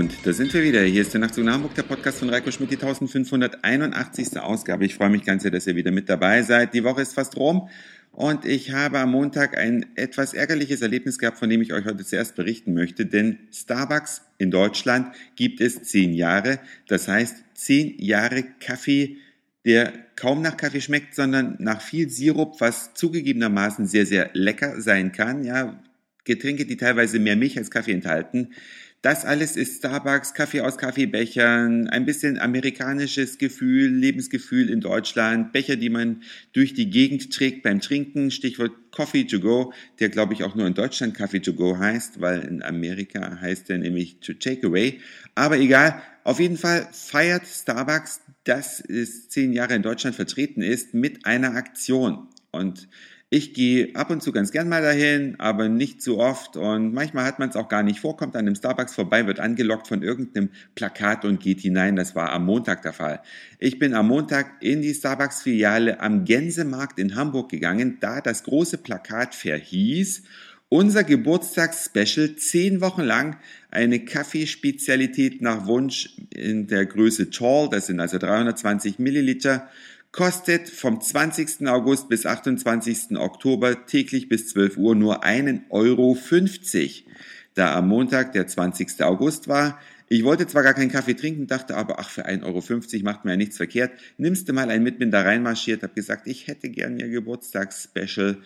Und da sind wir wieder. Hier ist der Nachtzug nach Hamburg, der Podcast von Reiko Schmidt, die 1581. Ausgabe. Ich freue mich ganz sehr, dass ihr wieder mit dabei seid. Die Woche ist fast rum und ich habe am Montag ein etwas ärgerliches Erlebnis gehabt, von dem ich euch heute zuerst berichten möchte. Denn Starbucks in Deutschland gibt es zehn Jahre. Das heißt, zehn Jahre Kaffee, der kaum nach Kaffee schmeckt, sondern nach viel Sirup, was zugegebenermaßen sehr, sehr lecker sein kann. Ja, Getränke, die teilweise mehr Milch als Kaffee enthalten. Das alles ist Starbucks, Kaffee aus Kaffeebechern, ein bisschen amerikanisches Gefühl, Lebensgefühl in Deutschland, Becher, die man durch die Gegend trägt beim Trinken, Stichwort Coffee to go, der glaube ich auch nur in Deutschland Coffee to go heißt, weil in Amerika heißt er nämlich to take away. Aber egal, auf jeden Fall feiert Starbucks, dass es zehn Jahre in Deutschland vertreten ist, mit einer Aktion. Und ich gehe ab und zu ganz gern mal dahin, aber nicht zu oft und manchmal hat man es auch gar nicht vor, kommt an einem Starbucks vorbei, wird angelockt von irgendeinem Plakat und geht hinein. Das war am Montag der Fall. Ich bin am Montag in die Starbucks-Filiale am Gänsemarkt in Hamburg gegangen, da das große Plakat verhieß, unser Geburtstagsspecial zehn Wochen lang eine Kaffeespezialität nach Wunsch in der Größe Tall, das sind also 320 Milliliter, kostet vom 20. August bis 28. Oktober täglich bis 12 Uhr nur einen Euro 50. Da am Montag der 20. August war, ich wollte zwar gar keinen Kaffee trinken, dachte aber, ach, für 1,50 Euro macht mir ja nichts verkehrt. Nimmst du mal einen mit, bin da reinmarschiert, hab gesagt, ich hätte gern ihr Geburtstagsspecial.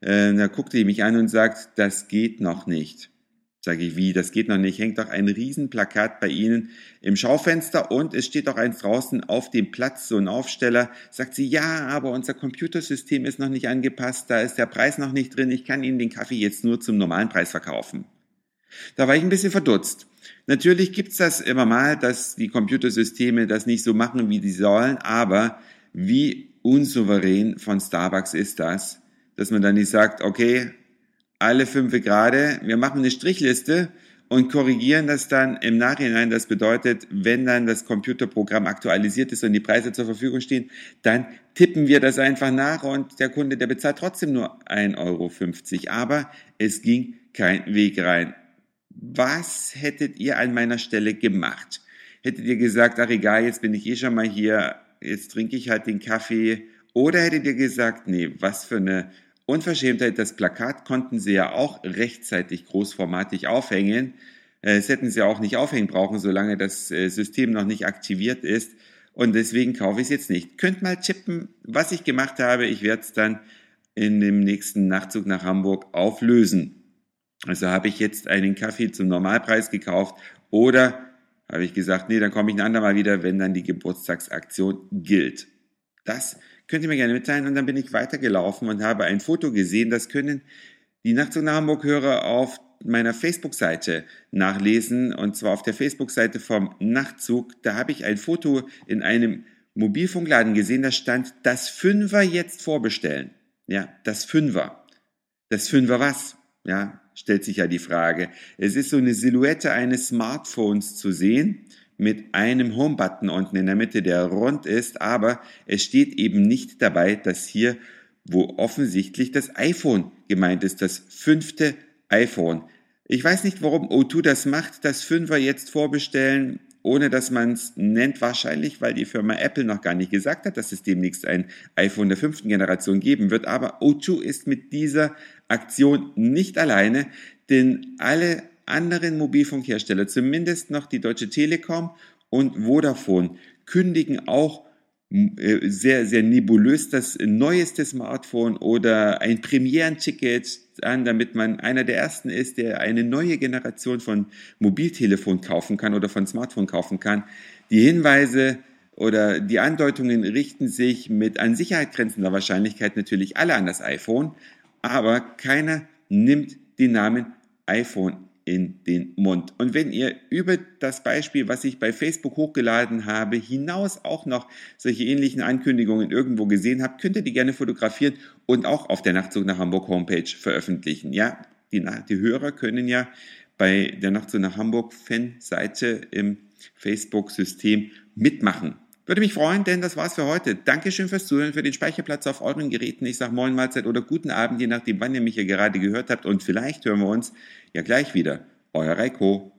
Äh, da guckte die mich an und sagt, das geht noch nicht. Sage ich, wie, das geht noch nicht. Hängt doch ein Riesenplakat bei Ihnen im Schaufenster und es steht auch eins draußen auf dem Platz, so ein Aufsteller. Sagt sie, ja, aber unser Computersystem ist noch nicht angepasst, da ist der Preis noch nicht drin. Ich kann Ihnen den Kaffee jetzt nur zum normalen Preis verkaufen. Da war ich ein bisschen verdutzt. Natürlich gibt's das immer mal, dass die Computersysteme das nicht so machen, wie sie sollen, aber wie unsouverän von Starbucks ist das, dass man dann nicht sagt, okay, alle fünf gerade. Wir machen eine Strichliste und korrigieren das dann im Nachhinein. Das bedeutet, wenn dann das Computerprogramm aktualisiert ist und die Preise zur Verfügung stehen, dann tippen wir das einfach nach und der Kunde, der bezahlt trotzdem nur 1,50 Euro. Aber es ging kein Weg rein. Was hättet ihr an meiner Stelle gemacht? Hättet ihr gesagt, ach egal, jetzt bin ich eh schon mal hier, jetzt trinke ich halt den Kaffee? Oder hättet ihr gesagt, nee, was für eine Unverschämtheit, das Plakat konnten sie ja auch rechtzeitig großformatig aufhängen. Äh, es hätten sie auch nicht aufhängen brauchen, solange das äh, System noch nicht aktiviert ist. Und deswegen kaufe ich es jetzt nicht. Könnt mal tippen, was ich gemacht habe. Ich werde es dann in dem nächsten Nachtzug nach Hamburg auflösen. Also habe ich jetzt einen Kaffee zum Normalpreis gekauft oder habe ich gesagt, nee, dann komme ich ein andermal wieder, wenn dann die Geburtstagsaktion gilt. Das Könnt ihr mir gerne mitteilen. Und dann bin ich weitergelaufen und habe ein Foto gesehen. Das können die Nachtzug nach Hamburg-Hörer auf meiner Facebook-Seite nachlesen. Und zwar auf der Facebook-Seite vom Nachtzug. Da habe ich ein Foto in einem Mobilfunkladen gesehen. Da stand, das Fünfer jetzt vorbestellen. Ja, das Fünfer. Das Fünfer was? Ja, stellt sich ja die Frage. Es ist so eine Silhouette eines Smartphones zu sehen mit einem Home-Button unten in der Mitte, der rund ist, aber es steht eben nicht dabei, dass hier, wo offensichtlich das iPhone gemeint ist, das fünfte iPhone. Ich weiß nicht, warum O2 das macht, das Fünfer jetzt vorbestellen, ohne dass man es nennt, wahrscheinlich, weil die Firma Apple noch gar nicht gesagt hat, dass es demnächst ein iPhone der fünften Generation geben wird. Aber O2 ist mit dieser Aktion nicht alleine, denn alle anderen Mobilfunkhersteller, zumindest noch die Deutsche Telekom und Vodafone, kündigen auch äh, sehr, sehr nebulös das neueste Smartphone oder ein Premierenticket an, damit man einer der ersten ist, der eine neue Generation von Mobiltelefon kaufen kann oder von Smartphone kaufen kann. Die Hinweise oder die Andeutungen richten sich mit an Sicherheit grenzender Wahrscheinlichkeit natürlich alle an das iPhone, aber keiner nimmt den Namen iPhone in den Mund. Und wenn ihr über das Beispiel, was ich bei Facebook hochgeladen habe, hinaus auch noch solche ähnlichen Ankündigungen irgendwo gesehen habt, könnt ihr die gerne fotografieren und auch auf der Nachtzug nach Hamburg Homepage veröffentlichen. Ja, die, die Hörer können ja bei der Nachtzug nach Hamburg Fanseite im Facebook-System mitmachen. Würde mich freuen, denn das war's für heute. Dankeschön fürs Zuhören, für den Speicherplatz auf euren Geräten. Ich sage Moin Mahlzeit oder guten Abend, je nachdem, wann ihr mich hier gerade gehört habt. Und vielleicht hören wir uns ja gleich wieder. Euer Reiko.